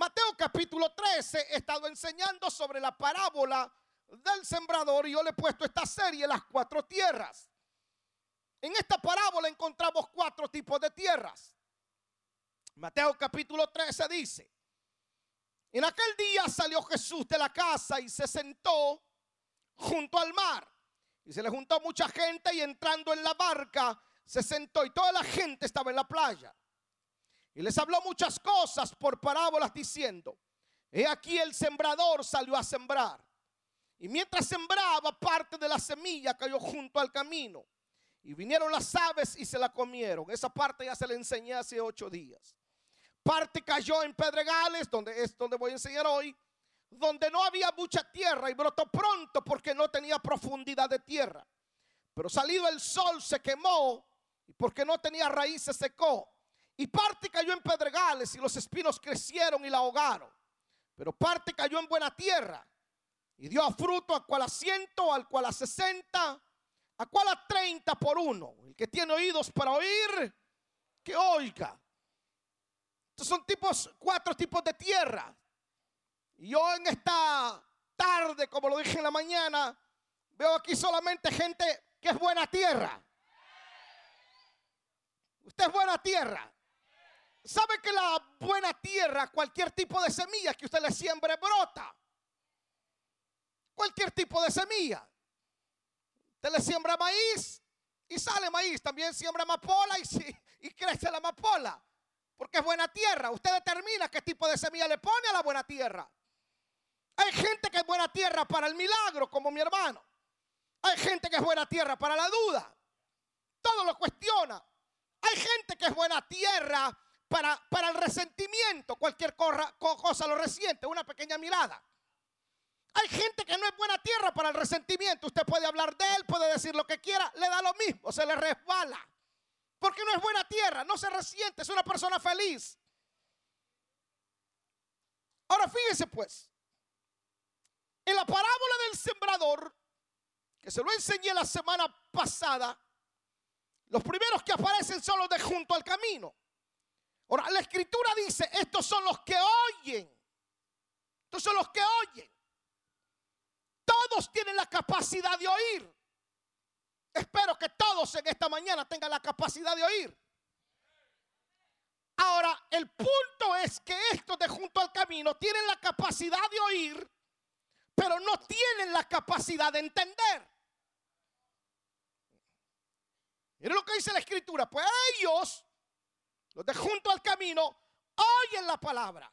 Mateo capítulo 13 he estado enseñando sobre la parábola del sembrador y yo le he puesto esta serie, las cuatro tierras. En esta parábola encontramos cuatro tipos de tierras. Mateo capítulo 13 dice, en aquel día salió Jesús de la casa y se sentó junto al mar. Y se le juntó mucha gente y entrando en la barca se sentó y toda la gente estaba en la playa. Y les habló muchas cosas por parábolas diciendo, he aquí el sembrador salió a sembrar. Y mientras sembraba, parte de la semilla cayó junto al camino. Y vinieron las aves y se la comieron. Esa parte ya se le enseñé hace ocho días. Parte cayó en pedregales, donde es donde voy a enseñar hoy, donde no había mucha tierra y brotó pronto porque no tenía profundidad de tierra. Pero salido el sol se quemó y porque no tenía raíz se secó. Y parte cayó en pedregales y los espinos crecieron y la ahogaron. Pero parte cayó en buena tierra y dio a fruto a cual a ciento, al cual a sesenta, a cual a treinta por uno. El que tiene oídos para oír, que oiga. Estos son tipos, cuatro tipos de tierra. Y yo en esta tarde, como lo dije en la mañana, veo aquí solamente gente que es buena tierra. Usted es buena tierra. ¿Sabe que la buena tierra, cualquier tipo de semilla que usted le siembre, brota? Cualquier tipo de semilla. Usted le siembra maíz y sale maíz. También siembra amapola y, y crece la amapola. Porque es buena tierra. Usted determina qué tipo de semilla le pone a la buena tierra. Hay gente que es buena tierra para el milagro, como mi hermano. Hay gente que es buena tierra para la duda. Todo lo cuestiona. Hay gente que es buena tierra para, para el resentimiento. Cualquier cosa lo resiente. Una pequeña mirada. Hay gente que no es buena tierra para el resentimiento. Usted puede hablar de él, puede decir lo que quiera, le da lo mismo, se le resbala. Porque no es buena tierra, no se resiente, es una persona feliz. Ahora fíjese pues, en la parábola del sembrador, que se lo enseñé la semana pasada, los primeros que aparecen son los de junto al camino. Ahora, la escritura dice, estos son los que oyen. Estos son los que oyen. Todos tienen la capacidad de oír. Espero que todos en esta mañana tengan la capacidad de oír. Ahora, el punto es que estos de junto al camino tienen la capacidad de oír, pero no tienen la capacidad de entender. Miren lo que dice la escritura. Pues ellos, los de junto al camino, oyen la palabra,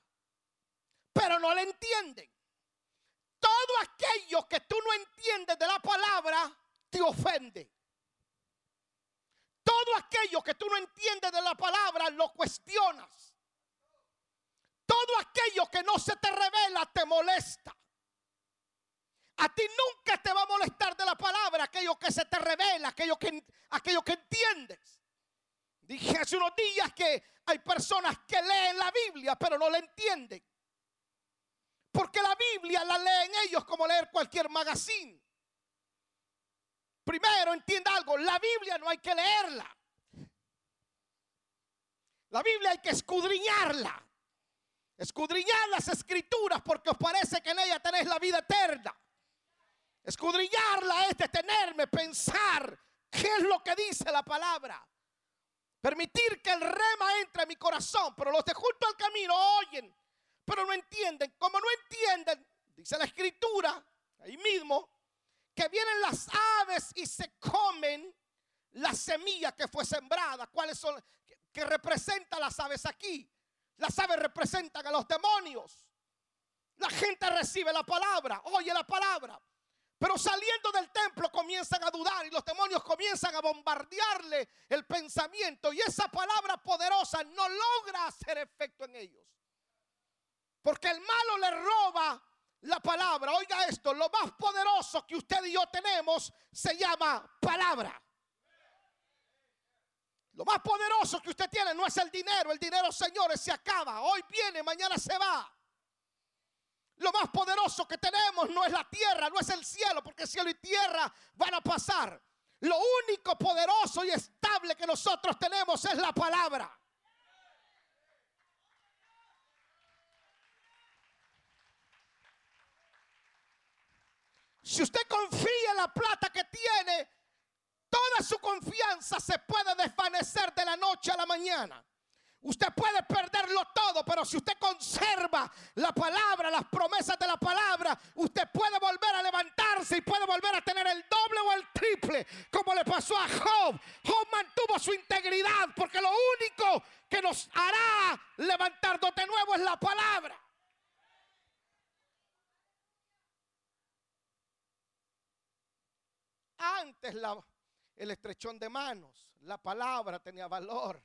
pero no la entienden. Todo aquello que tú no entiendes de la palabra te ofende. Todo aquello que tú no entiendes de la palabra lo cuestionas. Todo aquello que no se te revela te molesta. A ti nunca te va a molestar de la palabra aquello que se te revela, aquello que, que entiendes. Dije hace unos días que hay personas que leen la Biblia pero no la entienden. Porque la Biblia la leen ellos como leer cualquier magazine. Primero entienda algo, la Biblia no hay que leerla. La Biblia hay que escudriñarla. Escudriñar las escrituras porque os parece que en ella tenéis la vida eterna. Escudriñarla es detenerme, pensar qué es lo que dice la palabra. Permitir que el rema entre en mi corazón, pero los de junto al camino oyen, pero no entienden. Como no entienden, dice la escritura, ahí mismo, que vienen las aves y se comen la semilla que fue sembrada. ¿Cuáles son? Que representan las aves aquí. Las aves representan a los demonios. La gente recibe la palabra, oye la palabra, pero saliendo del templo comienzan a dudar y los demonios comienzan a bombardearle el pensamiento y esa palabra poderosa no logra hacer efecto en ellos. Porque el malo le roba la palabra. Oiga esto, lo más poderoso que usted y yo tenemos se llama palabra. Lo más poderoso que usted tiene no es el dinero. El dinero, señores, se acaba. Hoy viene, mañana se va. Lo más poderoso que tenemos no es la tierra, no es el cielo, porque cielo y tierra van a pasar. Lo único poderoso y estable que nosotros tenemos es la palabra. Si usted confía en la plata que tiene, toda su confianza se puede desvanecer de la noche a la mañana. Usted puede perderlo todo, pero si usted conserva la palabra, las promesas de la palabra, usted puede volver a levantarse y puede volver a tener el doble o el triple, como le pasó a Job. Job mantuvo su integridad porque lo único que nos hará levantarnos de nuevo es la palabra. Antes el estrechón de manos, la palabra tenía valor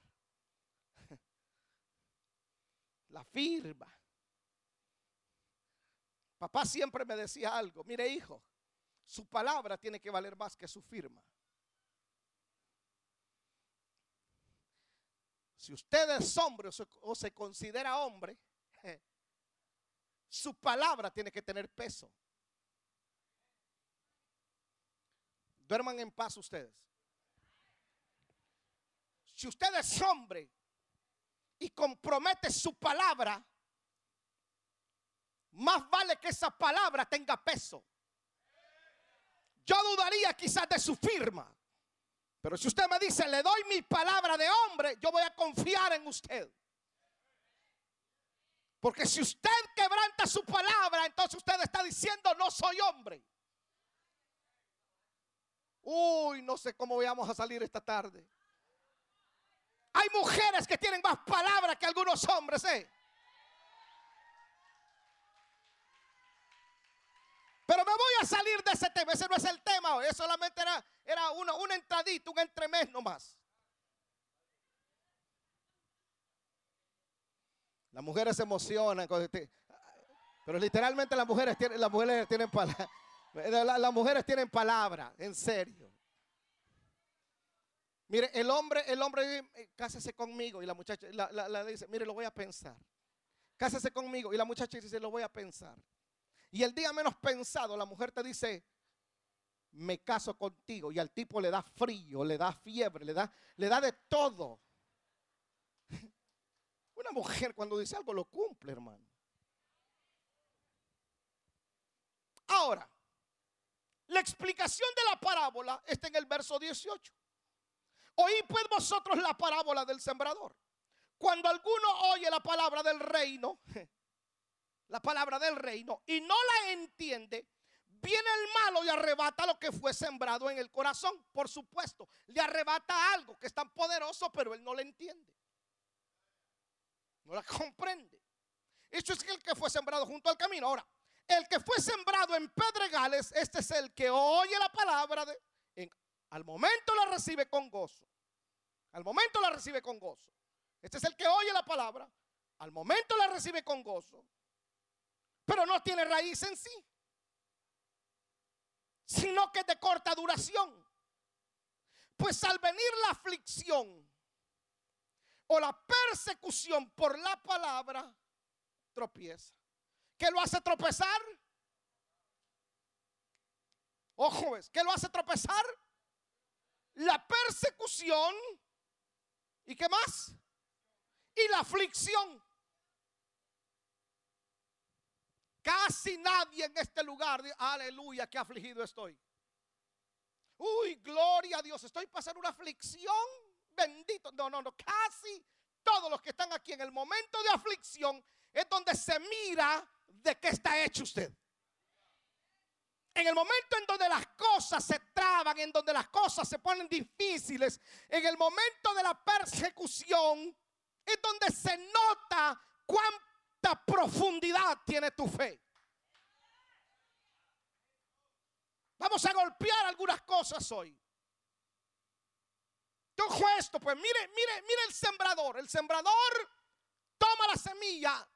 la firma. Papá siempre me decía algo, mire hijo, su palabra tiene que valer más que su firma. Si usted es hombre o se, considera hombre, su palabra tiene que tener peso. Duerman en paz ustedes. Si usted es hombre y compromete su palabra, más vale que esa palabra tenga peso. Yo dudaría quizás de su firma. Pero si usted me dice, le doy mi palabra de hombre, yo voy a confiar en usted. Porque si usted quebranta su palabra, entonces usted está diciendo, no soy hombre. Uy, no sé cómo vamos a salir esta tarde. Hay mujeres que tienen más palabras que algunos hombres, ¿eh? Pero me voy a salir de ese tema. Ese no es el tema hoy. solamente era, era una, un entradito, un entremés nomás. Las mujeres se emocionan. Pero literalmente las mujeres tienen, las mujeres tienen. Las mujeres tienen palabra, en serio. Mire, el hombre, el hombre eh, cásese conmigo. Y la muchacha la, dice, mire, lo voy a pensar. Cásese conmigo. Y la muchacha dice, lo voy a pensar. Y el día menos pensado, la mujer te dice, me caso contigo. Y al tipo le da frío, le da fiebre, le da, le da de todo. Una mujer cuando dice algo lo cumple, hermano. Ahora, la explicación de la parábola está en el verso 18. Oí pues vosotros la parábola del sembrador. Cuando alguno oye la palabra del reino, la palabra del reino, y no la entiende, viene el malo y arrebata lo que fue sembrado en el corazón. Por supuesto, le arrebata algo que es tan poderoso, pero él no le entiende. No la comprende. Eso es el que fue sembrado junto al camino. Ahora, el que fue sembrado en pedregales, este es el que oye la palabra de, al momento la recibe con gozo. Al momento la recibe con gozo. Este es el que oye la palabra. Al momento la recibe con gozo. Pero no tiene raíz en sí. Sino que es de corta duración. Pues al venir la aflicción o la persecución por la palabra, tropieza. ¿Qué lo hace tropezar? Ojo, ¿qué lo hace tropezar? La persecución y qué más? Y la aflicción. Casi nadie en este lugar, aleluya, que afligido estoy. Uy, gloria a Dios, estoy pasando una aflicción, bendito. No, no, no, casi todos los que están aquí en el momento de aflicción es donde se mira de qué está hecho usted. En el momento en donde las cosas se traban, en donde las cosas se ponen difíciles, en el momento de la persecución, es donde se nota cuánta profundidad tiene tu fe. Vamos a golpear algunas cosas hoy. Ojo esto, pues mire, mire, mire el sembrador. El sembrador toma la semilla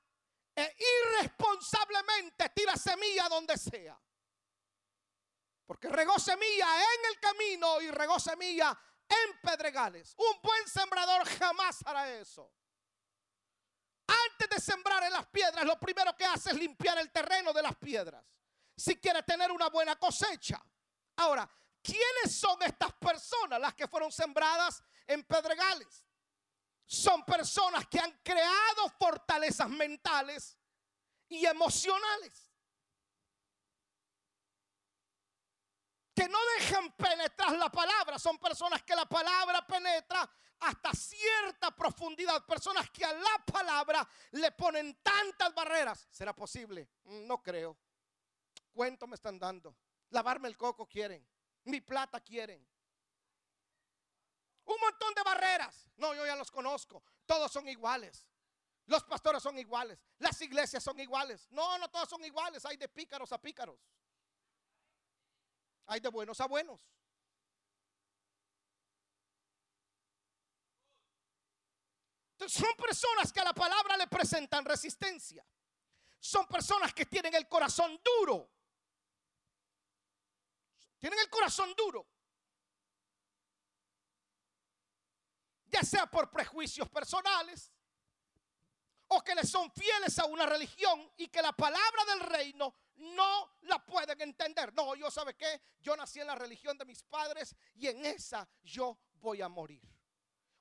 e irresponsablemente tira semilla donde sea. Porque regó semilla en el camino y regó semilla en pedregales. Un buen sembrador jamás hará eso. Antes de sembrar en las piedras, lo primero que hace es limpiar el terreno de las piedras. Si quiere tener una buena cosecha. Ahora, ¿quiénes son estas personas las que fueron sembradas en pedregales? Son personas que han creado fortalezas mentales y emocionales. Que no dejan penetrar la palabra. Son personas que la palabra penetra hasta cierta profundidad. Personas que a la palabra le ponen tantas barreras. ¿Será posible? Mm, no creo. Cuento me están dando. Lavarme el coco quieren. Mi plata quieren. Un montón de barreras. No, yo ya los conozco. Todos son iguales. Los pastores son iguales. Las iglesias son iguales. No, no todos son iguales. Hay de pícaros a pícaros. Hay de buenos a buenos. Son personas que a la palabra le presentan resistencia. Son personas que tienen el corazón duro. Tienen el corazón duro. Ya sea por prejuicios personales o que le son fieles a una religión y que la palabra del reino no la pueden entender. No, yo sabe que yo nací en la religión de mis padres y en esa yo voy a morir.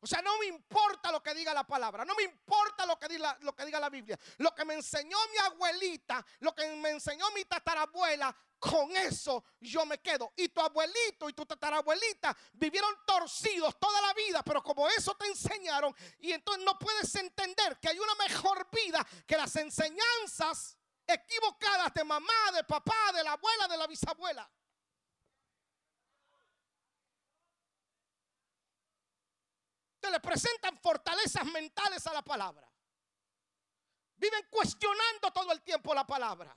O sea, no me importa lo que diga la palabra, no me importa lo que, diga, lo que diga la Biblia. Lo que me enseñó mi abuelita, lo que me enseñó mi tatarabuela, con eso yo me quedo. Y tu abuelito y tu tatarabuelita vivieron torcidos toda la vida, pero como eso te enseñaron, y entonces no puedes entender que hay una mejor vida que las enseñanzas equivocadas de mamá, de papá, de la abuela, de la bisabuela. le presentan fortalezas mentales a la palabra. Viven cuestionando todo el tiempo la palabra.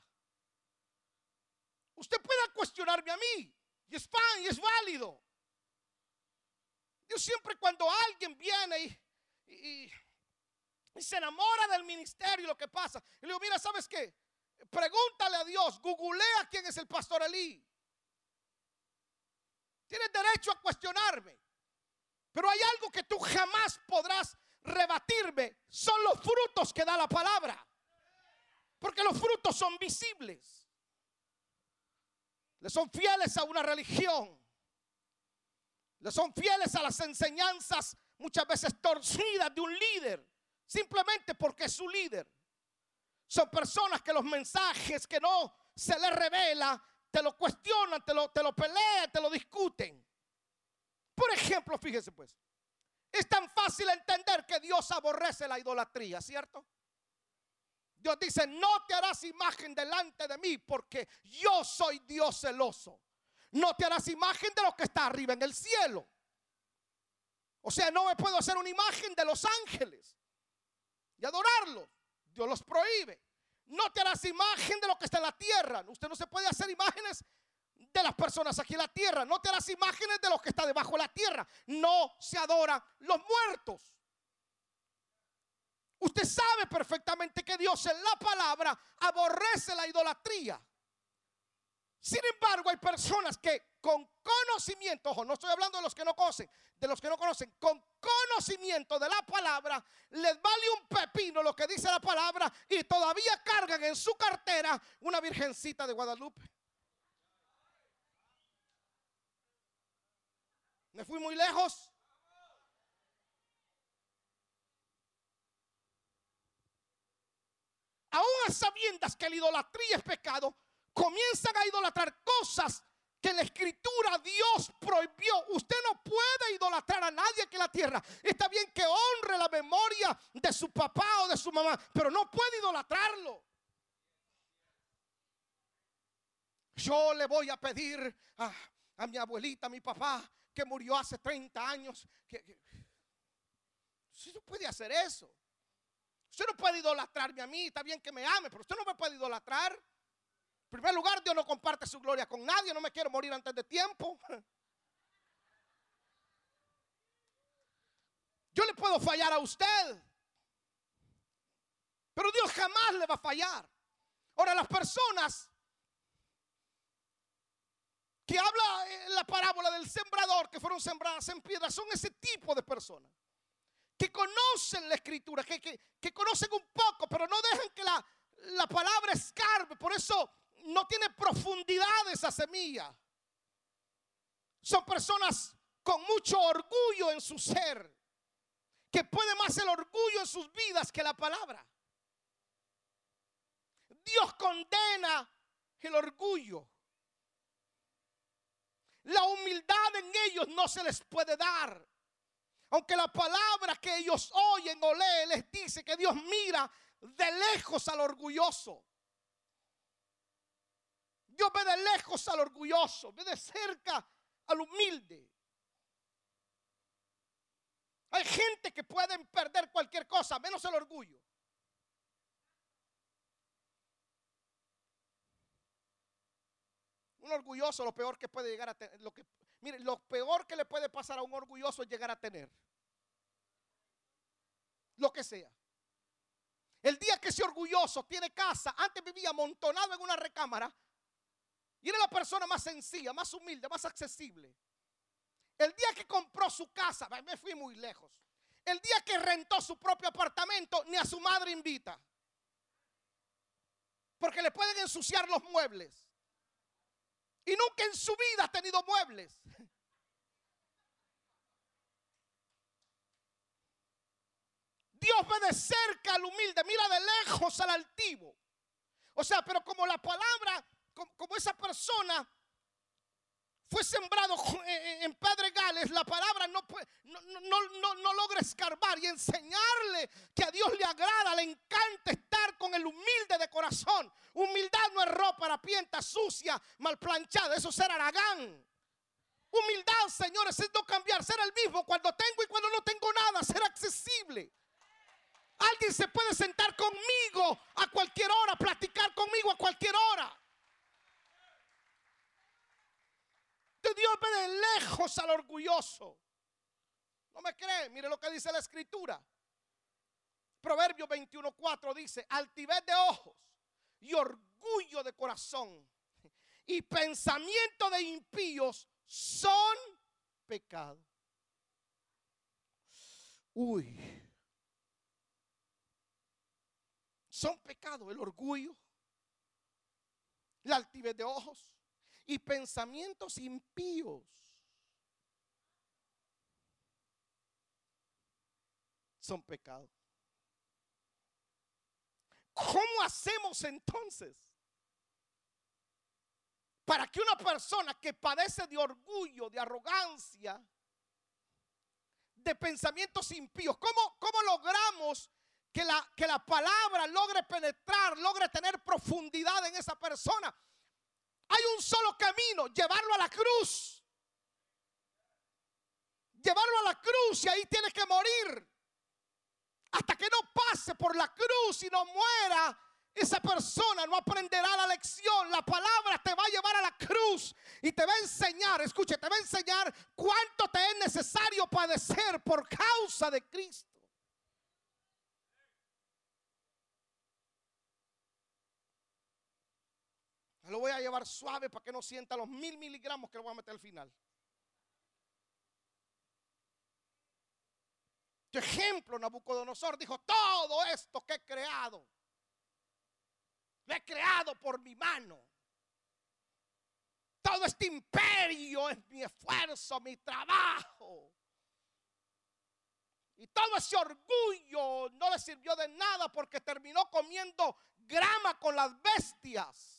Usted puede cuestionarme a mí. Y es pan y es válido. Yo siempre cuando alguien viene y, se enamora del ministerio y lo que pasa, y le digo, mira, ¿sabes qué? Pregúntale a Dios, googlea quién es el pastor Elí. Tienes derecho a cuestionarme. Pero hay algo que tú jamás podrás rebatirme. Son los frutos que da la palabra. Porque los frutos son visibles. Le son fieles a una religión. Le son fieles a las enseñanzas muchas veces torcidas de un líder. Simplemente porque es su líder. Son personas que los mensajes que no se les revela, te lo cuestionan, te lo, te lo pelean, te lo discuten. Por ejemplo, fíjese pues, es tan fácil entender que Dios aborrece la idolatría, ¿cierto? Dios dice, no te harás imagen delante de mí porque yo soy Dios celoso. No te harás imagen de lo que está arriba en el cielo. O sea, no me puedo hacer una imagen de los ángeles y adorarlos. Dios los prohíbe. No te harás imagen de lo que está en la tierra. Usted no se puede hacer imágenes de las personas aquí en la tierra. No te las imágenes de los que está debajo de la tierra. No se adoran los muertos. Usted sabe perfectamente que Dios en la palabra aborrece la idolatría. Sin embargo, hay personas que con conocimiento, ojo, no estoy hablando de los que no conocen, de los que no conocen, con conocimiento de la palabra, les vale un pepino lo que dice la palabra y todavía cargan en su cartera una virgencita de Guadalupe. Me fui muy lejos. Aún a sabiendas que la idolatría es pecado, comienzan a idolatrar cosas que la escritura Dios prohibió. Usted no puede idolatrar a nadie que la tierra. Está bien que honre la memoria de su papá o de su mamá, pero no puede idolatrarlo. Yo le voy a pedir a, a mi abuelita, a mi papá, que murió hace 30 años. Que, usted no puede hacer eso. Usted no puede idolatrarme a mí. Está bien que me ame, pero usted no me puede idolatrar. En primer lugar, Dios no comparte su gloria con nadie. No me quiero morir antes de tiempo. Yo le puedo fallar a usted. Pero Dios jamás le va a fallar. Ahora, las personas que habla en la parábola del sembrador que fueron sembradas en piedra, son ese tipo de personas que conocen la escritura, que, que, conocen un poco, pero no dejan que la, la palabra escarbe. Por eso no tiene profundidad esa semilla. Son personas con mucho orgullo en su ser, que puede más el orgullo en sus vidas que la palabra. Dios condena el orgullo. La humildad en ellos no se les puede dar. Aunque la palabra que ellos oyen o leen les dice que Dios mira de lejos al orgulloso. Dios ve de lejos al orgulloso, ve de cerca al humilde. Hay gente que pueden perder cualquier cosa, menos el orgullo. Un orgulloso, lo peor que puede llegar a tener, lo que, mire, lo peor que le puede pasar a un orgulloso es llegar a tener. Lo que sea. El día que ese orgulloso tiene casa, antes vivía amontonado en una recámara, y era la persona más sencilla, más humilde, más accesible. El día que compró su casa, me fui muy lejos. El día que rentó su propio apartamento, ni a su madre invita. Porque le pueden ensuciar los muebles. Y nunca en su vida ha tenido muebles. Dios ve de cerca al humilde, mira de lejos al altivo. O sea, pero como la palabra, como, esa persona fue sembrado en pedregales, la palabra no, no, no, logra escarbar y enseñarle que a Dios le agrada, le encanta estar con el humilde de corazón. Humildad no es ropa harapienta, sucia, mal planchada, eso es ser aragán. Humildad, señores, es no cambiar, ser el mismo cuando tengo y cuando no tengo nada, ser accesible. Alguien se puede sentar conmigo a cualquier hora, platicar conmigo a cualquier hora. De lejos al orgulloso. No me cree, mire lo que dice la escritura. Proverbio 21:4 dice, altivez de ojos y orgullo de corazón y pensamiento de impíos son pecado. Uy. Son pecado el orgullo, la altivez de ojos, y pensamientos impíos. Son pecados. ¿Cómo hacemos entonces para que una persona que padece de orgullo, de arrogancia, de pensamientos impíos, ¿cómo, cómo logramos que la, que la palabra logre penetrar, logre tener profundidad en esa persona? Hay un solo camino, llevarlo a la cruz. Llevarlo a la cruz y ahí tiene que morir. Hasta que no pase por la cruz y no muera, esa persona no aprenderá la lección. La palabra te va a llevar a la cruz y te va a enseñar, escuche, te va a enseñar cuánto te es necesario padecer por causa de Cristo. Lo voy a llevar suave para que no sienta los mil miligramos que le voy a meter al final. Tu ejemplo, Nabucodonosor dijo, todo esto que he creado, lo he creado por mi mano. Todo este imperio es mi esfuerzo, mi trabajo. Y todo ese orgullo no le sirvió de nada porque terminó comiendo grama con las bestias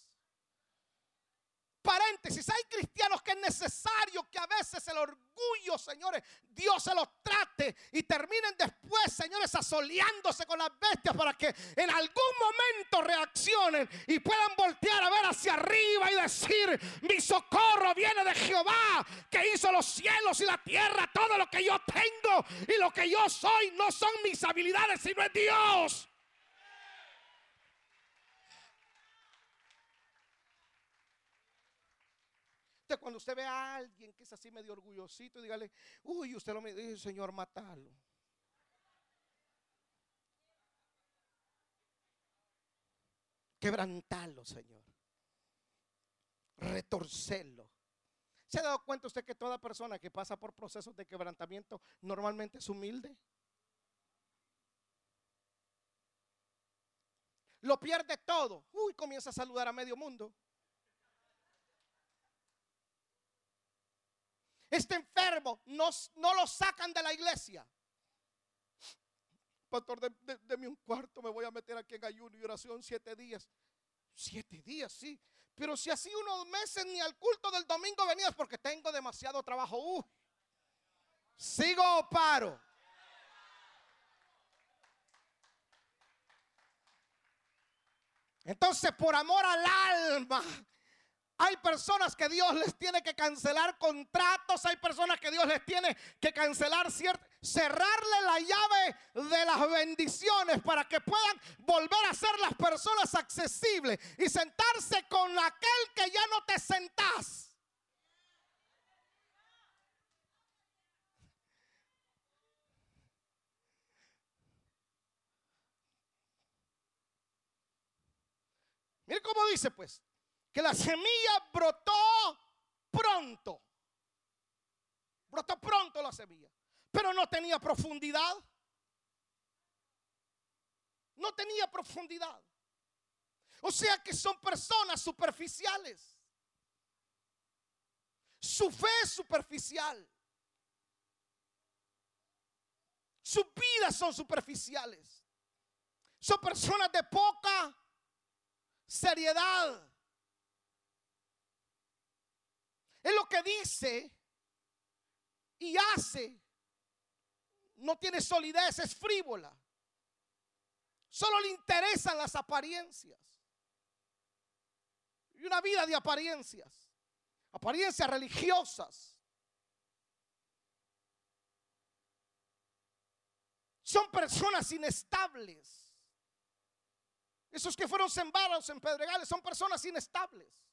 paréntesis, hay cristianos que es necesario que a veces el orgullo, señores, Dios se los trate y terminen después, señores, asoleándose con las bestias para que en algún momento reaccionen y puedan voltear a ver hacia arriba y decir, mi socorro viene de Jehová, que hizo los cielos y la tierra, todo lo que yo tengo y lo que yo soy no son mis habilidades, sino es Dios. Cuando usted ve a alguien que es así medio orgullosito, dígale, uy, usted lo me dice, Señor, matalo. Quebrantalo, Señor. Retorcerlo. ¿Se ha dado cuenta usted que toda persona que pasa por procesos de quebrantamiento normalmente es humilde? Lo pierde todo. Uy, comienza a saludar a medio mundo. Este enfermo no, no lo sacan de la iglesia. Pastor, de, un cuarto me voy a meter aquí en ayuno y oración siete días. Siete días, sí. Pero si así unos meses ni al culto del domingo venías porque tengo demasiado trabajo. Uh, sigo o paro. Entonces, por amor al alma, hay personas que Dios les tiene que cancelar contratos, hay personas que Dios les tiene que cancelar cierto, cerrarle la llave de las bendiciones para que puedan volver a ser las personas accesibles y sentarse con aquel que ya no te sentás. Mire cómo dice pues, que la semilla brotó pronto. Brotó pronto la semilla, pero no tenía profundidad. No tenía profundidad. O sea que son personas superficiales. Su fe es superficial. Sus vidas son superficiales. Son personas de poca seriedad. Es lo que dice y hace. No tiene solidez, es frívola. Solo le interesan las apariencias. Y una vida de apariencias. Apariencias religiosas. Son personas inestables. Esos que fueron sembrados en pedregales son personas inestables.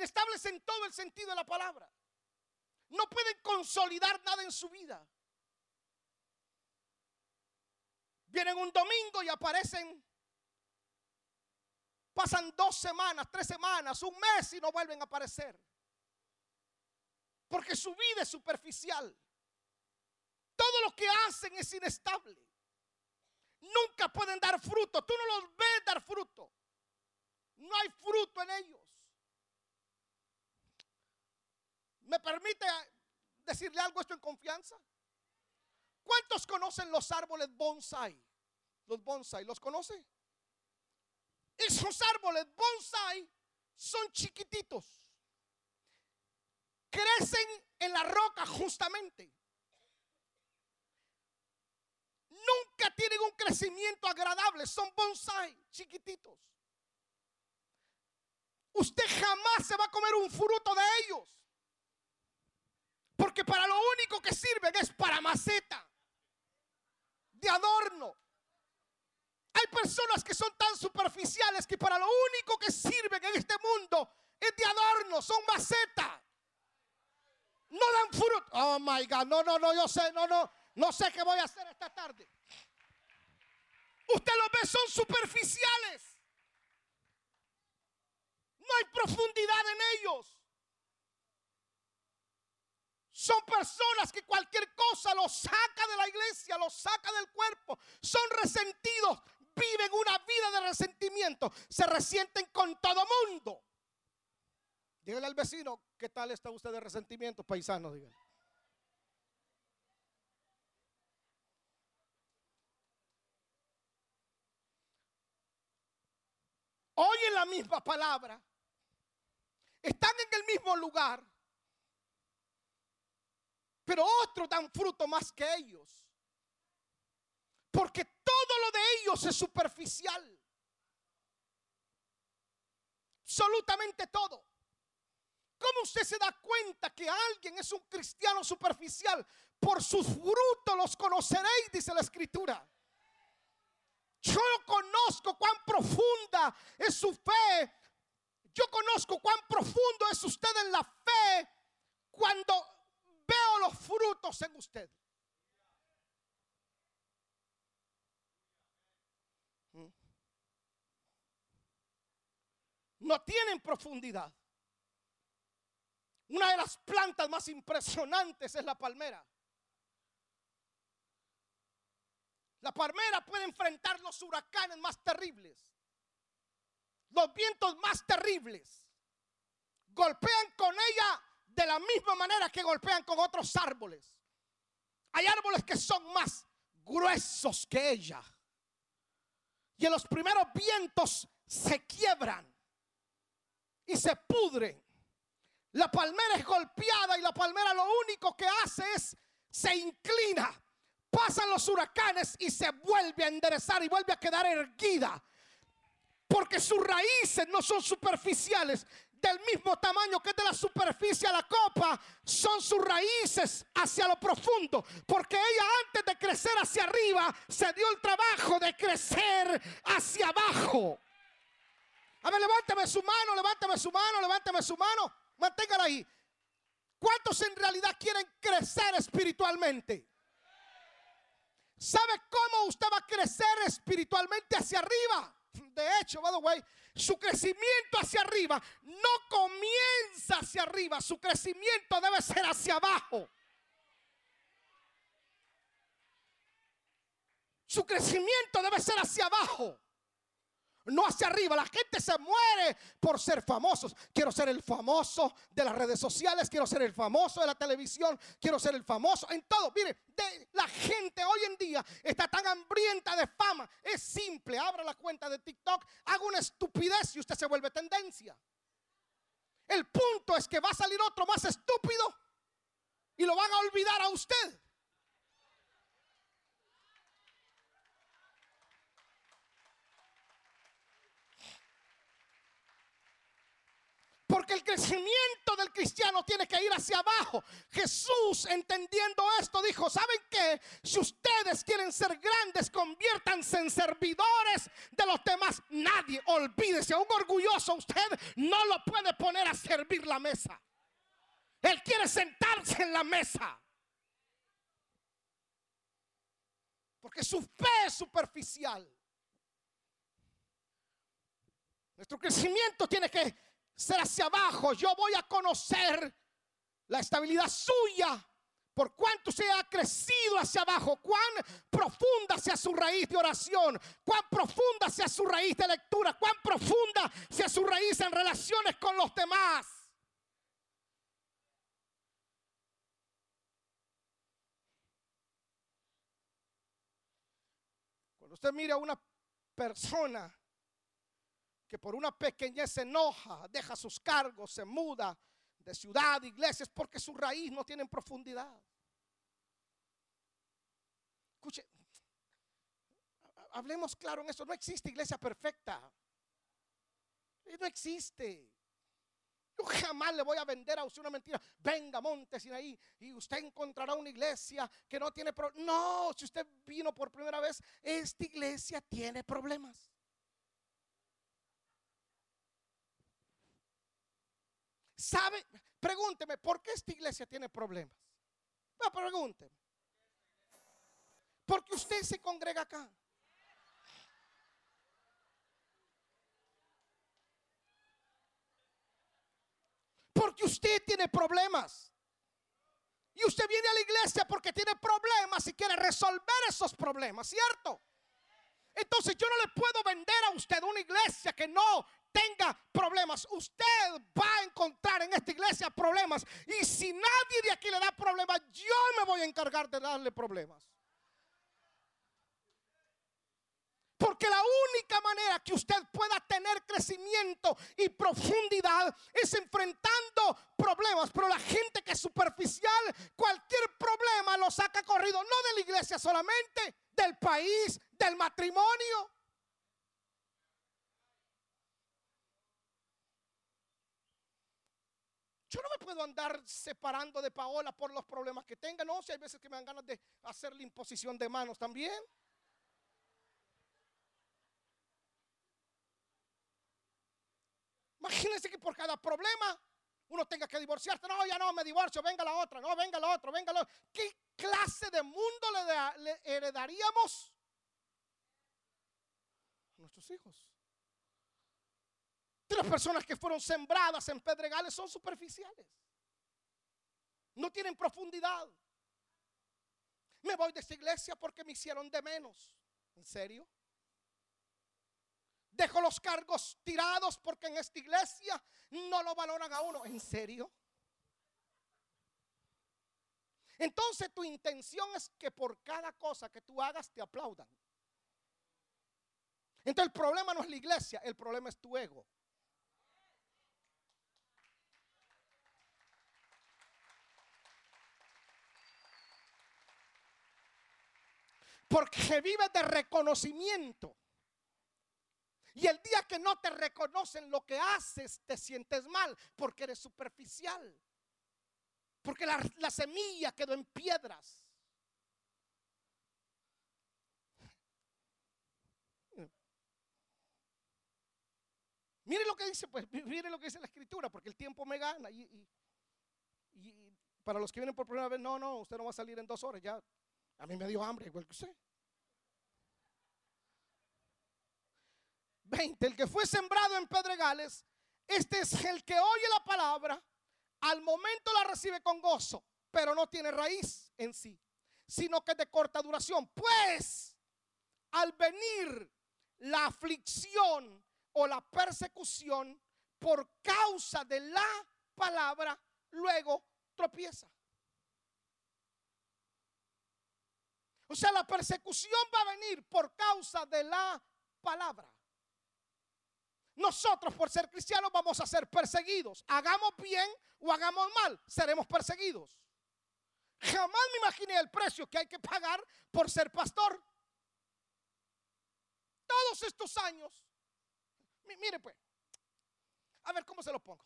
Inestables en todo el sentido de la palabra. No pueden consolidar nada en su vida. Vienen un domingo y aparecen. Pasan dos semanas, tres semanas, un mes y no vuelven a aparecer. Porque su vida es superficial. Todo lo que hacen es inestable nunca pueden dar fruto. Tú no los ves dar fruto. No hay fruto en ellos. ¿Me permite decirle algo esto en confianza? ¿Cuántos conocen los árboles bonsai? Los bonsai, ¿los conoce? Esos árboles bonsai son chiquititos. Crecen en la roca justamente nunca tienen un crecimiento agradable, son bonsai chiquititos. Usted jamás se va a comer un fruto de ellos. Porque para lo único que sirven es para maceta, de adorno. Hay personas que son tan superficiales que para lo único que sirven en este mundo es de adorno, son maceta. No dan fruto. Oh my God, no, no, no, yo sé, no, no. No sé qué voy a hacer esta tarde. Usted lo ve, son superficiales. No hay profundidad en ellos. Son personas que cualquier cosa los saca de la iglesia, los saca del cuerpo. Son resentidos, viven una vida de resentimiento. Se resienten con todo mundo. Dígale al vecino, ¿qué tal está usted de resentimiento, paisano? Oyen la misma palabra, están en el mismo lugar, pero otros dan fruto más que ellos. Porque todo lo de ellos es superficial. Absolutamente todo. ¿Cómo usted se da cuenta que alguien es un cristiano superficial? Por sus frutos los conoceréis, dice la escritura. Yo conozco cuán profunda es su fe. Yo conozco cuán profundo es usted en la fe cuando veo los frutos en usted. ¿Mm? No tienen profundidad. Una de las plantas más impresionantes es la palmera. La palmera puede enfrentar los huracanes más terribles, los vientos más terribles. Golpean con ella de la misma manera que golpean con otros árboles. Hay árboles que son más gruesos que ella. y en los primeros vientos se quiebran y se pudren. La palmera es golpeada y la palmera lo único que hace es se inclina. Pasan los huracanes y se vuelve a enderezar y vuelve a quedar erguida. Porque sus raíces no son superficiales, del mismo tamaño que de la superficie a la copa, son sus raíces hacia lo profundo. Porque ella antes de crecer hacia arriba, se dio el trabajo de crecer hacia abajo. A ver, levántame su mano, levántame su mano, levántame su mano. Manténgala ahí. ¿Cuántos en realidad quieren crecer espiritualmente? ¿Sabe cómo usted va a crecer espiritualmente hacia arriba? De hecho, by the way, su crecimiento hacia arriba no comienza hacia arriba, su crecimiento debe ser hacia abajo. Su crecimiento debe ser hacia abajo no hacia arriba. La gente se muere por ser famosos. Quiero ser el famoso de las redes sociales, quiero ser el famoso de la televisión, quiero ser el famoso en todo. Mire, la gente hoy en día está tan hambrienta de fama. Es simple, abra la cuenta de TikTok, haga una estupidez y usted se vuelve tendencia. El punto es que va a salir otro más estúpido y lo van a olvidar a usted. Porque el crecimiento del cristiano tiene que ir hacia abajo. Jesús, entendiendo esto, dijo, ¿saben qué? Si ustedes quieren ser grandes, conviértanse en servidores de los demás. Nadie, olvídese, un orgulloso usted no lo puede poner a servir la mesa. Él quiere sentarse en la mesa. Porque su fe es superficial. Nuestro crecimiento tiene que ser hacia abajo. Yo voy a conocer la estabilidad suya. Por cuánto se ha crecido hacia abajo, cuán profunda sea su raíz de oración, cuán profunda sea su raíz de lectura, cuán profunda sea su raíz en relaciones con los demás. Cuando usted mira a una persona que por una pequeñez se enoja, deja sus cargos, se muda de ciudad, iglesias, porque su raíz no tiene profundidad. Escuche, hablemos claro en esto, no existe iglesia perfecta. No existe. Yo jamás le voy a vender a usted una mentira. Venga, monte ahí y usted encontrará una iglesia que no tiene problemas. No, si usted vino por primera vez, esta iglesia tiene problemas. ¿Sabe? Pregúnteme, ¿por qué esta iglesia tiene problemas? No, pregúnteme. Porque usted se congrega acá. Porque usted tiene problemas. Y usted viene a la iglesia porque tiene problemas y quiere resolver esos problemas, ¿cierto? Entonces yo no le puedo vender a usted una iglesia que no tenga problemas. Usted va a encontrar en esta iglesia problemas. Y si nadie de aquí le da problemas, yo me voy a encargar de darle problemas. Porque la única manera que usted pueda tener crecimiento y profundidad es enfrentando problemas. Pero la gente que es superficial, cualquier problema lo saca corrido, no de la iglesia solamente, del país, del matrimonio. No me puedo andar separando de Paola por los problemas que tenga. No, si hay veces que me dan ganas de hacerle imposición de manos también. Imagínense que por cada problema uno tenga que divorciarse. No, ya no, me divorcio, venga la otra, no, venga la otra, venga la otra. ¿Qué clase de mundo le heredaríamos a nuestros hijos? Las personas que fueron sembradas en pedregales son superficiales. No tienen profundidad. Me voy de esta iglesia porque me hicieron de menos. ¿En serio? Dejo los cargos tirados porque en esta iglesia no lo valoran a uno. ¿En serio? Entonces tu intención es que por cada cosa que tú hagas te aplaudan. Entonces el problema no es la iglesia, el problema es tu ego. Porque vives de reconocimiento. Y el día que no te reconocen lo que haces, te sientes mal porque eres superficial. Porque la, la semilla quedó en piedras. Mire lo que dice, pues, mire lo que dice la escritura, porque el tiempo me gana. Y, para los que vienen por primera vez, no, no, usted no va a salir en dos horas, ya. A mí me dio hambre, igual que usted. 20. El que fue sembrado en pedregales, este es el que oye la palabra, al momento la recibe con gozo, pero no tiene raíz en sí, sino que es de corta duración. Pues al venir la aflicción o la persecución por causa de la palabra, luego tropieza. O sea, la persecución va a venir por causa de la palabra. Nosotros por ser cristianos vamos a ser perseguidos. Hagamos bien o hagamos mal, seremos perseguidos. Jamás me imaginé el precio que hay que pagar por ser pastor. Todos estos años Mire pues, a ver cómo se lo pongo.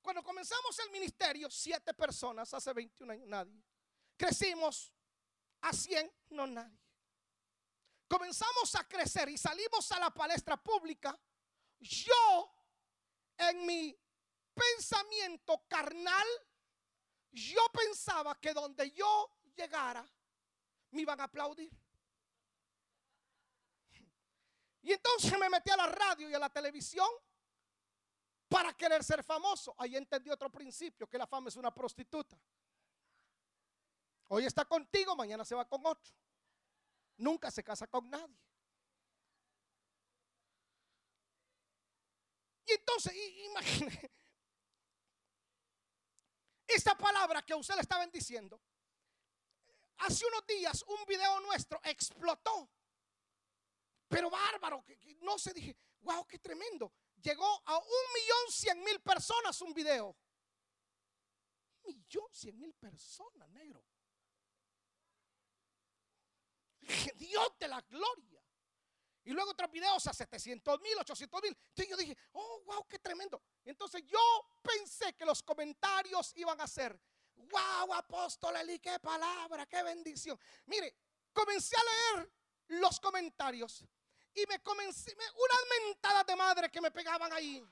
Cuando comenzamos el ministerio, siete personas, hace 21 años, nadie. Crecimos a 100, no nadie. Comenzamos a crecer y salimos a la palestra pública. Yo, en mi pensamiento carnal, yo pensaba que donde yo llegara, me iban a aplaudir. Y entonces me metí a la radio y a la televisión para querer ser famoso. Ahí entendí otro principio, que la fama es una prostituta. Hoy está contigo, mañana se va con otro. Nunca se casa con nadie. Y entonces, imagínese, esta palabra que usted le estaba diciendo, hace unos días un video nuestro explotó pero bárbaro, que, no se dije, wow, qué tremendo. Llegó a un millón cien mil personas un video. Millón cien mil personas, negro. Dios de la gloria. Y luego otros videos a 700 mil, 800 mil. Entonces yo dije, oh, wow, qué tremendo. Entonces yo pensé que los comentarios iban a ser, wow, apóstol Eli, qué palabra, qué bendición. Mire, comencé a leer los comentarios y me comencé, unas mentadas de madre que me pegaban ahí.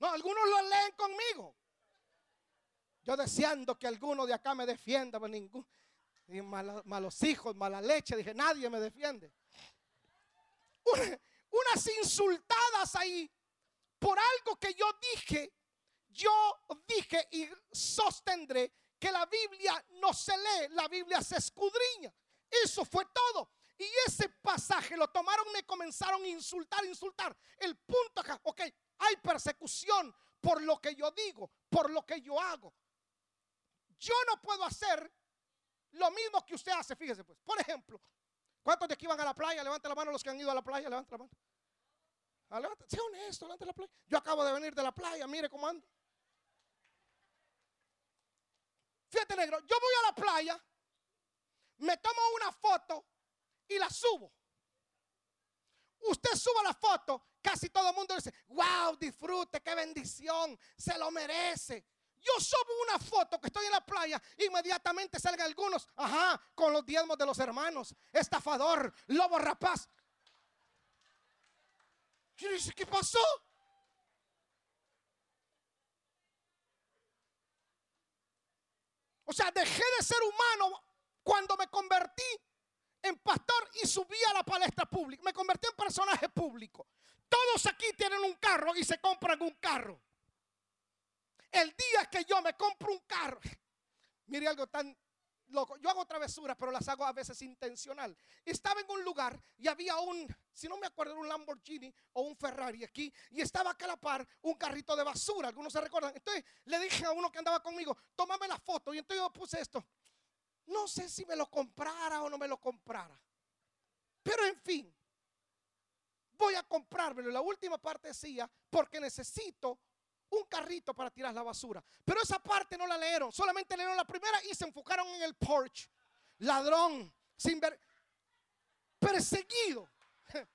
No, algunos lo leen conmigo. Yo deseando que alguno de acá me defienda, pero ningún. Y malos hijos, mala leche. Dije, nadie me defiende. unas insultadas ahí por algo que yo dije. Yo dije y sostendré que la Biblia no se lee, la Biblia se escudriña. Eso fue todo. Y ese pasaje lo tomaron, me comenzaron a insultar, insultar. El punto acá, ok, hay persecución por lo que yo digo, por lo que yo hago. Yo no puedo hacer lo mismo que usted hace, fíjese pues. Por ejemplo, ¿cuántos de aquí van a la playa? Levante la mano los que han ido a la playa, levante la mano. Ah, sea honesto, levante la playa. Yo acabo de venir de la playa, mire cómo ando. Fíjate, negro, yo voy a la playa, me tomo una foto y la subo. Usted suba la foto, casi todo el mundo dice, wow, disfrute, qué bendición, se lo merece. Yo subo una foto que estoy en la playa, inmediatamente salgan algunos, ajá, con los diezmos de los hermanos, estafador, lobo rapaz. ¿Qué pasó? O sea, dejé de ser humano cuando me convertí en pastor y subí a la palestra pública. Me convertí en personaje público. Todos aquí tienen un carro y se compran un carro. El día que yo me compro un carro, mire algo tan yo hago travesuras, pero las hago a veces intencional. Estaba en un lugar y había un, si no me acuerdo, un Lamborghini o un Ferrari aquí. Y estaba acá a la par un carrito de basura. Algunos se recuerdan. Entonces le dije a uno que andaba conmigo, tómame la foto. Y entonces yo puse esto. No sé si me lo comprara o no me lo comprara. Pero en fin, voy a comprármelo. La última parte decía, porque necesito un carrito para tirar la basura. Pero esa parte no la leyeron, solamente leyeron la primera y se enfocaron en el porch. Ladrón, sin ver, perseguido.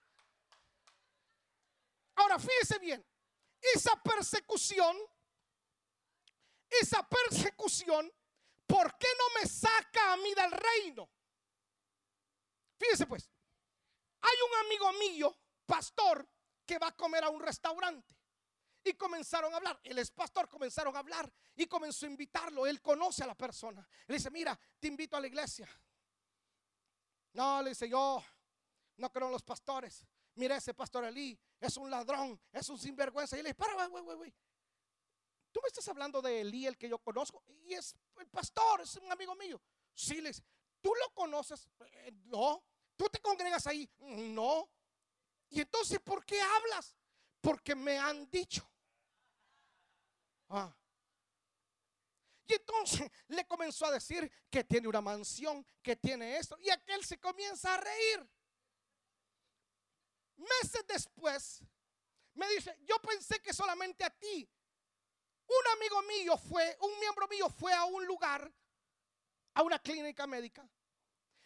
Ahora fíjese bien, esa persecución, esa persecución, ¿por qué no me saca a mí del reino? Fíjese pues, hay un amigo mío, pastor, que va a comer a un restaurante. Y comenzaron a hablar. Él es pastor, comenzaron a hablar y comenzó a invitarlo. Él conoce a la persona. Él dice, mira, te invito a la iglesia. No, le dice, yo no creo en los pastores. Mira ese pastor Elí, es un ladrón, es un sinvergüenza. Y le dice, para, güey, güey, güey. Tú me estás hablando de Elí, el que yo conozco. Y es el pastor, es un amigo mío. Sí, le dice, ¿tú lo conoces? Eh, no. ¿Tú te congregas ahí? No. Y entonces, ¿por qué hablas? Porque me han dicho. Ah. Y entonces le comenzó a decir que tiene una mansión, que tiene esto. Y aquel se comienza a reír. Meses después, me dice, yo pensé que solamente a ti. Un amigo mío fue, un miembro mío fue a un lugar, a una clínica médica.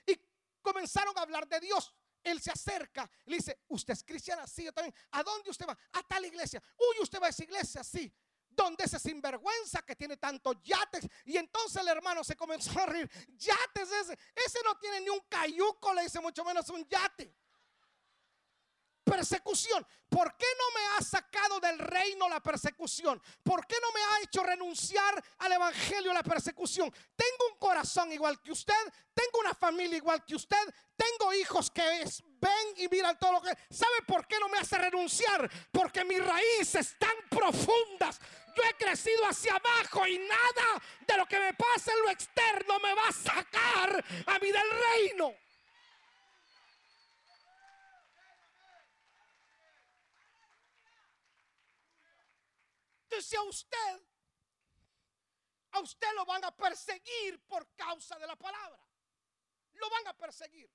Y comenzaron a hablar de Dios. Él se acerca, le dice, usted es cristiana, sí, yo también. ¿A dónde usted va? A tal iglesia. Uy, usted va a esa iglesia, sí donde ese sinvergüenza que tiene tantos yates. Y entonces el hermano se comenzó a reír. Yates ese, ese no tiene ni un cayuco, le dice mucho menos un yate. Persecución. ¿Por qué no me ha sacado del reino la persecución? ¿Por qué no me ha hecho renunciar al evangelio la persecución? Tengo un corazón igual que usted, tengo una familia igual que usted, tengo hijos que ven y miran todo lo que... ¿Sabe por qué no me hace renunciar? Porque mis raíces tan profundas yo he crecido hacia abajo y nada de lo que me pasa en lo externo me va a sacar a mí del reino. Entonces a usted, a usted lo van a perseguir por causa de la palabra. Lo van a perseguir.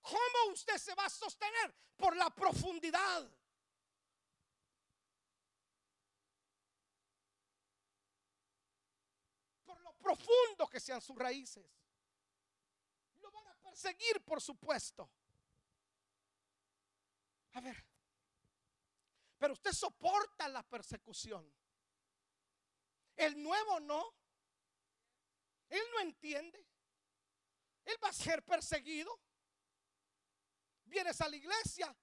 ¿Cómo usted se va a sostener? Por la profundidad profundo que sean sus raíces. Lo van a perseguir, por supuesto. A ver, pero usted soporta la persecución. El nuevo no. Él no entiende. Él va a ser perseguido. Vienes a la iglesia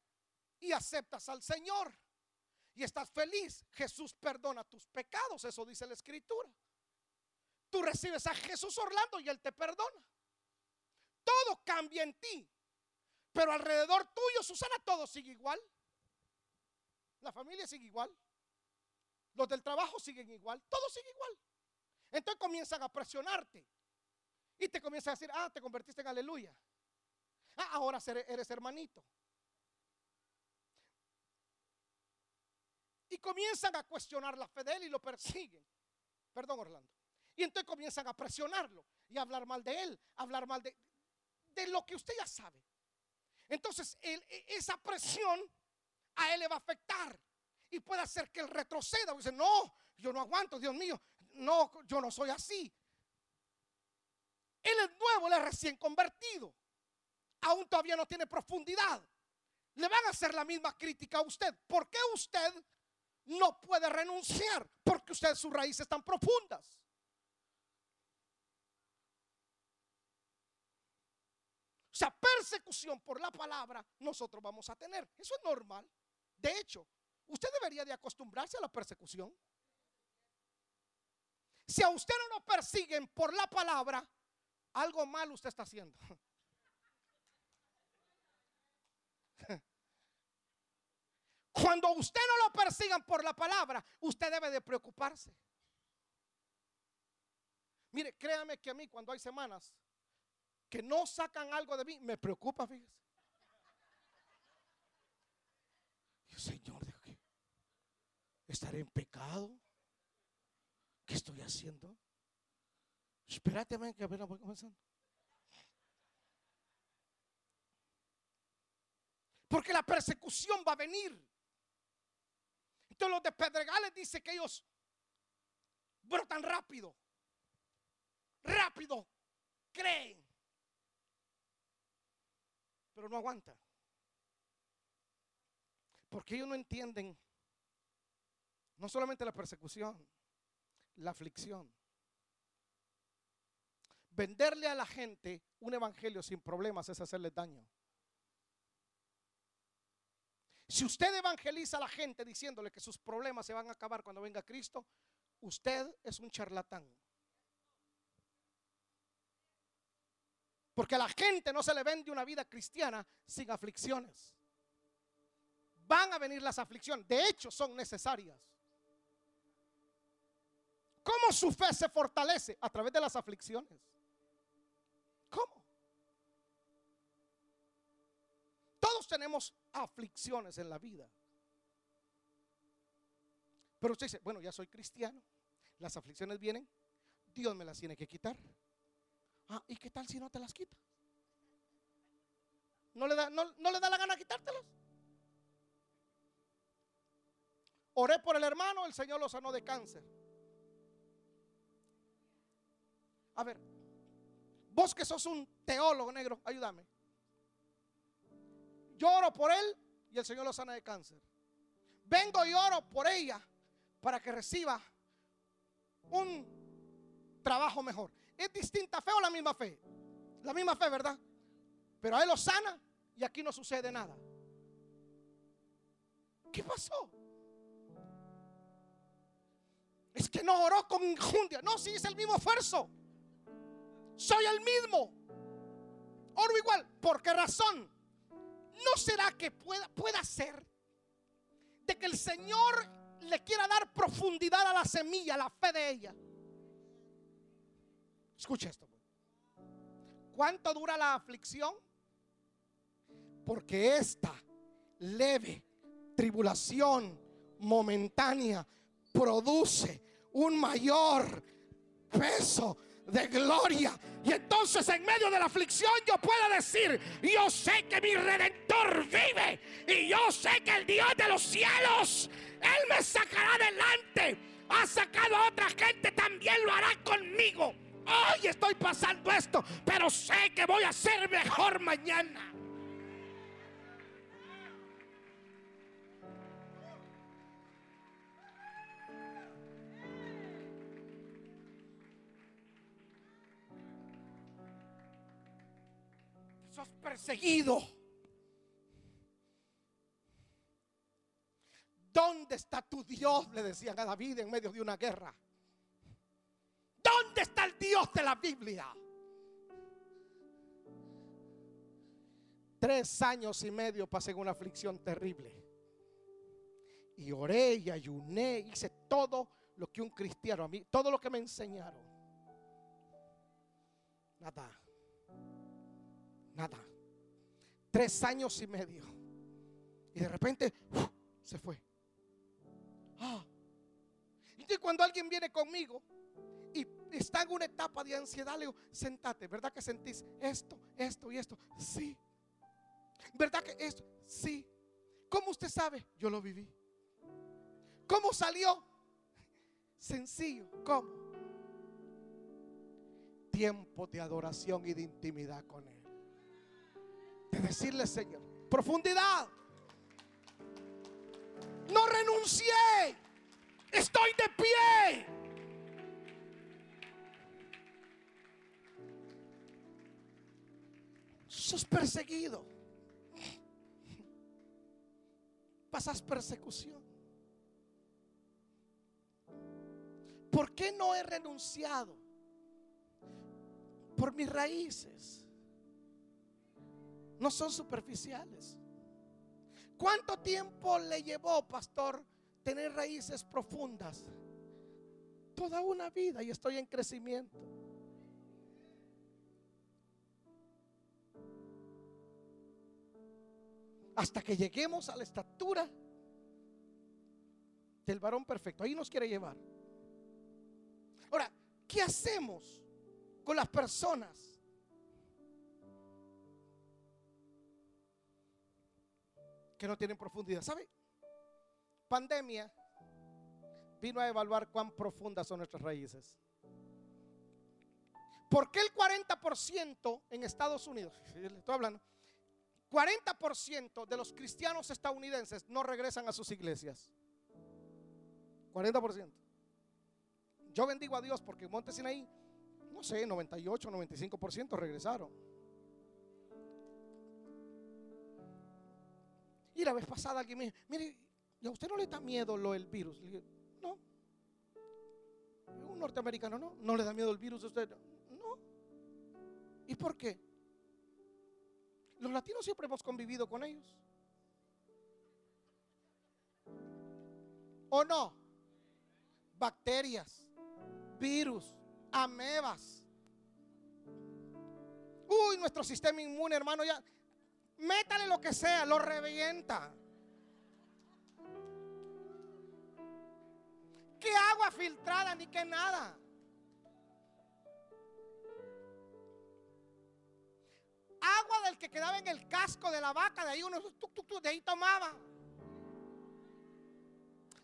y aceptas al Señor. Y estás feliz. Jesús perdona tus pecados. Eso dice la escritura. Tú recibes a Jesús Orlando y Él te perdona. Todo cambia en ti. Pero alrededor tuyo, Susana, todo sigue igual. La familia sigue igual. Los del trabajo siguen igual. Todo sigue igual. Entonces comienzan a presionarte. Y te comienzan a decir, ah, te convertiste en aleluya. Ah, ahora eres hermanito. Y comienzan a cuestionar la fe de él y lo persiguen. Perdón, Orlando. Y entonces comienzan a presionarlo y a hablar mal de él, a hablar mal de, lo que usted ya sabe. Entonces e, esa presión a él le va a afectar y puede hacer que él retroceda. Dice, no, yo no aguanto, Dios mío, no, yo no soy así. Él es nuevo, él es recién convertido. Aún todavía no tiene profundidad. Le van a hacer la misma crítica a usted. ¿Por qué usted no puede renunciar? Porque usted sus raíces están profundas. O sea, persecución por la palabra nosotros vamos a tener. Eso es normal. De hecho, usted debería de acostumbrarse a la persecución. Si a usted no lo persiguen por la palabra, algo mal usted está haciendo. Cuando usted no lo persigan por la palabra, usted debe de preocuparse. Mire, créame que a mí cuando hay semanas que no sacan algo de mí, me preocupa, fíjese. Señor, ¿estaré en pecado? ¿Qué estoy haciendo? Espérate, que apenas voy comenzando. Porque la persecución va a venir. Entonces los de Pedregales dice que ellos brotan rápido. Rápido. Creen. No aguantan. Porque ellos no entienden no solamente la persecución, la aflicción. Venderle a la gente un evangelio sin problemas es hacerle daño. Si usted evangeliza a la gente diciéndole que sus problemas se van a acabar cuando venga Cristo, usted es un charlatán. Porque a la gente no se le vende una vida cristiana sin aflicciones. Van a venir las aflicciones. De hecho, son necesarias. ¿Cómo su fe se fortalece? A través de las aflicciones. ¿Cómo? Todos tenemos aflicciones en la vida. Pero usted dice, bueno, ya soy cristiano, las aflicciones vienen, Dios me las tiene que quitar. Ah, ¿y qué tal si no te las quita? ¿No le da, no, no le da la gana quitártelas? Oré por el hermano, el Señor lo sanó de cáncer. A ver, vos que sos un teólogo negro, ayúdame. Yo oro por él y el Señor lo sana de cáncer. Vengo y oro por ella para que reciba un trabajo mejor. ¿Es distinta fe o la misma fe? La misma fe, ¿verdad? Pero a él lo sana y aquí no sucede nada. ¿Qué pasó? Es que no oró con injundia. No, sí, es el mismo esfuerzo. Soy el mismo. Oro igual. ¿Por qué razón? ¿No será que pueda, pueda ser de que el Señor le quiera dar profundidad a la semilla, a la fe de ella? Escucha esto. ¿Cuánto dura la aflicción? Porque esta leve tribulación momentánea produce un mayor peso de gloria. Y entonces en medio de la aflicción yo puedo decir, yo sé que mi redentor vive y yo sé que el Dios de los cielos, Él me sacará adelante. Ha sacado a otra gente, también lo hará conmigo. Hoy estoy pasando esto, pero sé que voy a ser mejor mañana. perseguido. ¿Dónde está tu Dios? Le decían a David en medio de una guerra. ¿Dónde está el Dios de la Biblia? Tres años y medio pasé en una aflicción terrible. Y oré y ayuné, hice todo lo que un cristiano a mí, todo lo que me enseñaron. Nada. Nada tres años y medio. Y de repente se fue. Ah. Y cuando alguien viene conmigo está en una etapa de ansiedad, le digo, sentate, ¿verdad que sentís esto, esto y esto? Sí. ¿Verdad que esto? Sí. ¿Cómo usted sabe? Yo lo viví. ¿Cómo salió? Sencillo. ¿Cómo? Tiempo de adoración y de intimidad con Él decirle, Señor, profundidad. No renuncié. Estoy de pie. Perseguido. Pasas persecución. ¿Por qué no he renunciado? Por mis raíces no son superficiales. ¿Cuánto tiempo le llevó, pastor, tener raíces profundas? Toda una vida y estoy en crecimiento. Hasta que lleguemos a la estatura del varón perfecto. Ahí nos quiere llevar. Ahora, ¿qué hacemos con las personas. Que no tienen profundidad. ¿Sabe? Pandemia vino a evaluar cuán profundas son nuestras raíces. ¿Por qué el 40% en Estados Unidos, estoy hablando, 40% de los cristianos estadounidenses no regresan a sus iglesias? 40%. Yo bendigo a Dios porque en Monte Sinaí, no sé, 98, 95% regresaron. Y la vez pasada alguien me dijo, mire, ¿y a usted no le da miedo lo del virus? No. Un norteamericano, no, no le da miedo el virus a usted. No. ¿Y por qué? Los latinos siempre hemos convivido con ellos. ¿O no? Bacterias, virus, amebas. Uy, nuestro sistema inmune, hermano, ya métale lo que sea, lo revienta. ¿Qué agua filtrada ni qué nada? Agua del que quedaba en el casco de la vaca, de ahí uno de ahí tomaba.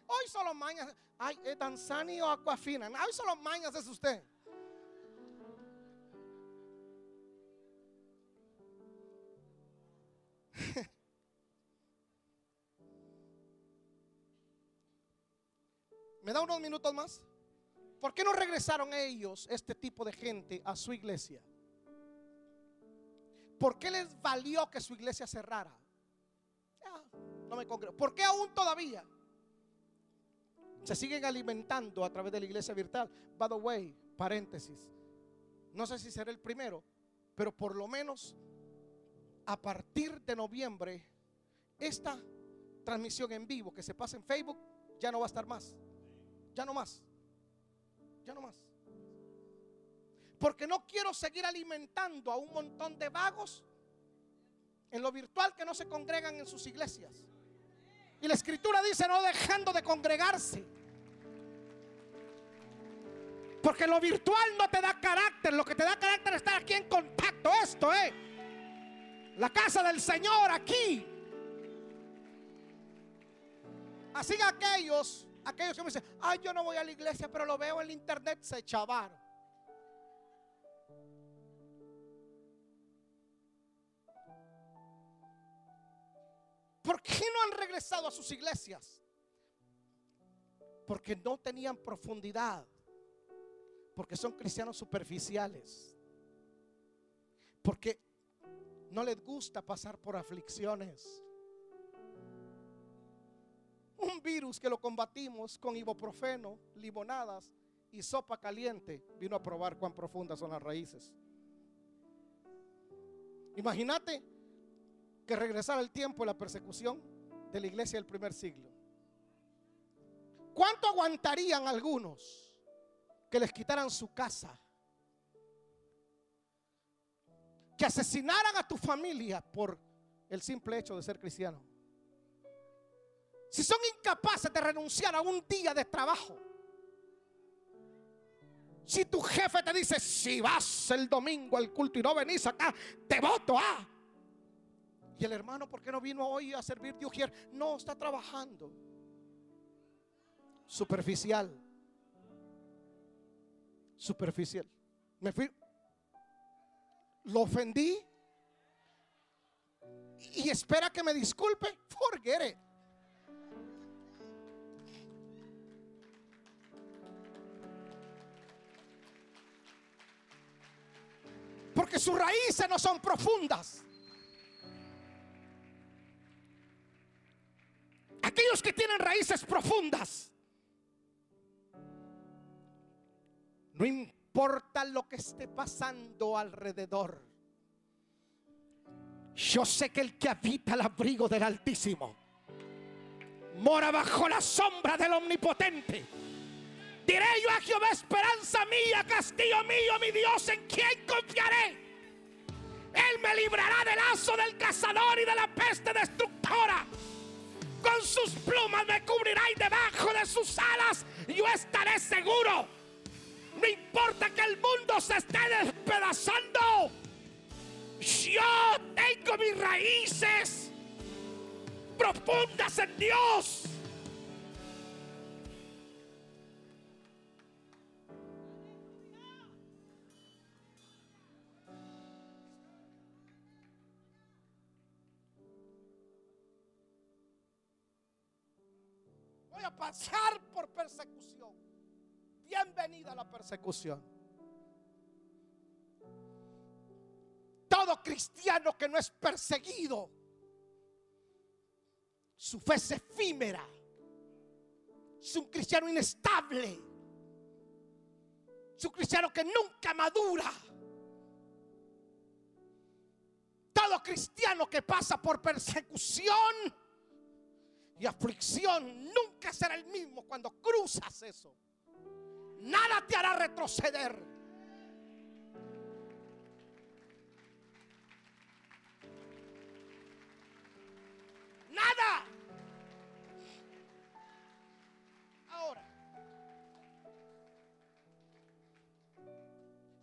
Hoy solo mañas, ay, Danzani o Aquafina. Hoy solo mañas es usted. ¿Me da unos minutos más? ¿Por qué no regresaron ellos, este tipo de gente, a su iglesia? ¿Por qué les valió que su iglesia cerrara? no me congrego. ¿Por qué aún todavía? Se siguen alimentando a través de la iglesia virtual. By the way, paréntesis. No sé si será el primero, pero por lo menos a partir de noviembre, esta transmisión en vivo que se pasa en Facebook ya no va a estar más. Ya no más. Ya no más. Porque no quiero seguir alimentando a un montón de vagos en lo virtual que no se congregan en sus iglesias. Y la escritura dice no dejando de congregarse. Porque lo virtual no te da carácter, lo que te da carácter es estar aquí en contacto. Esto es eh. la casa del Señor aquí. Así que aquellos Aquellos que me dicen, ay, yo no voy a la iglesia, pero lo veo en internet, se chavaron. ¿Por qué no han regresado a sus iglesias? Porque no tenían profundidad. Porque son cristianos superficiales. Porque no les gusta pasar por aflicciones un virus que lo combatimos con ibuprofeno, limonadas y sopa caliente, vino a probar cuán profundas son las raíces. Imagínate que regresara el tiempo de la persecución de la iglesia del primer siglo. ¿Cuánto aguantarían algunos que les quitaran su casa? Que asesinaran a tu familia por el simple hecho de ser cristiano. Si son incapaces de renunciar a un día de trabajo. Si tu jefe te dice, si vas el domingo al culto y no venís acá, te voto a. Y el hermano, ¿por qué no vino hoy a servir de ujier? No, está trabajando. Superficial. Superficial. Me fui. Lo ofendí. Y espera que me disculpe. Forget it. Porque sus raíces no son profundas. Aquellos que tienen raíces profundas, no importa lo que esté pasando alrededor. Yo sé que el que habita el abrigo del Altísimo mora bajo la sombra del Omnipotente. Diré yo a Jehová, esperanza mía, castillo mío, mi Dios, en quien confiaré. Él me librará del lazo del cazador y de la peste destructora. Con sus plumas me cubrirá y debajo de sus alas yo estaré seguro. No importa que el mundo se esté despedazando. Yo tengo mis raíces profundas en Dios. Voy a pasar por persecución. Bienvenida a la persecución. Todo cristiano que no es perseguido, su fe es efímera. Es un cristiano inestable. Es un cristiano que nunca madura. Todo cristiano que pasa por persecución y aflicción nunca será el mismo cuando cruzas eso. Nada te hará retroceder. Nada. Ahora,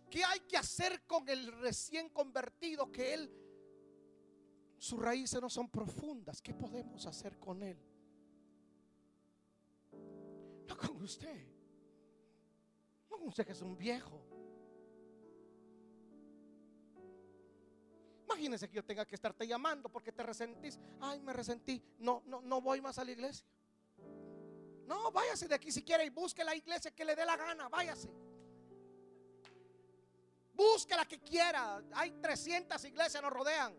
¿qué hay que hacer con el recién convertido que él, sus raíces no son profundas? ¿Qué podemos hacer con él? Con usted. No con usted que es un viejo. Imagínese que yo tenga que estarte llamando porque te resentís. Ay, me resentí. No, no, no voy más a la iglesia. No, váyase de aquí si quiere y busque la iglesia que le dé la gana. Váyase. Busque la que quiera. Hay 300 iglesias nos rodean.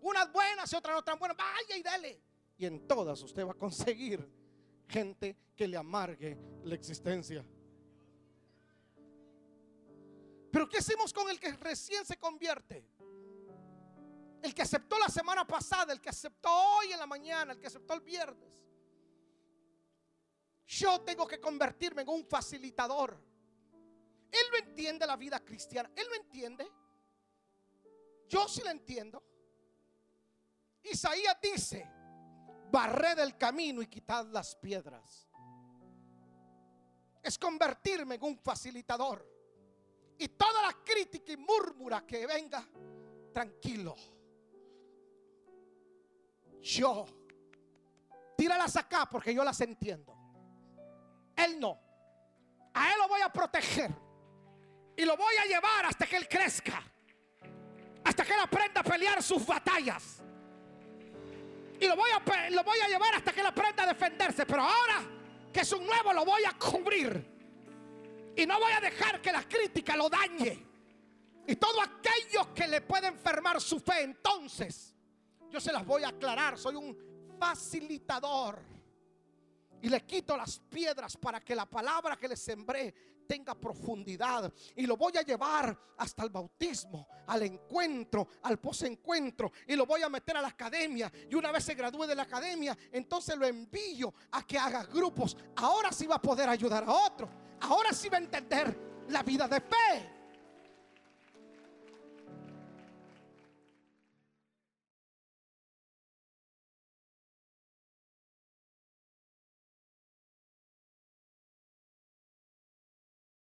Unas buenas y otras no tan buenas. Vaya y dele. Y en todas usted va a conseguir gente que le amargue la existencia. Pero ¿qué hacemos con el que recién se convierte? El que aceptó la semana pasada, el que aceptó hoy en la mañana, el que aceptó el viernes. Yo tengo que convertirme en un facilitador. Él no entiende la vida cristiana. Él no entiende. Yo sí lo entiendo. Isaías dice, barred el camino y quitad las piedras. Es convertirme en un facilitador. Y toda la crítica y murmura que venga, tranquilo. Yo, tíralas acá porque yo las entiendo. Él no. A él lo voy a proteger. Y lo voy a llevar hasta que él crezca. Hasta que él aprenda a pelear sus batallas. Y lo voy a, lo voy a llevar hasta que él aprenda a defenderse. Pero ahora que es un nuevo, lo voy a cubrir. Y no voy a dejar que la crítica lo dañe. Y todo aquello que le puede enfermar su fe, entonces yo se las voy a aclarar. Soy un facilitador. Y le quito las piedras para que la palabra que le sembré tenga profundidad. Y lo voy a llevar hasta el bautismo, al encuentro, al posencuentro. Y lo voy a meter a la academia. Y una vez se gradúe de la academia, entonces lo envío a que haga grupos. Ahora sí va a poder ayudar a otros. Ahora sí va a entender la vida de fe.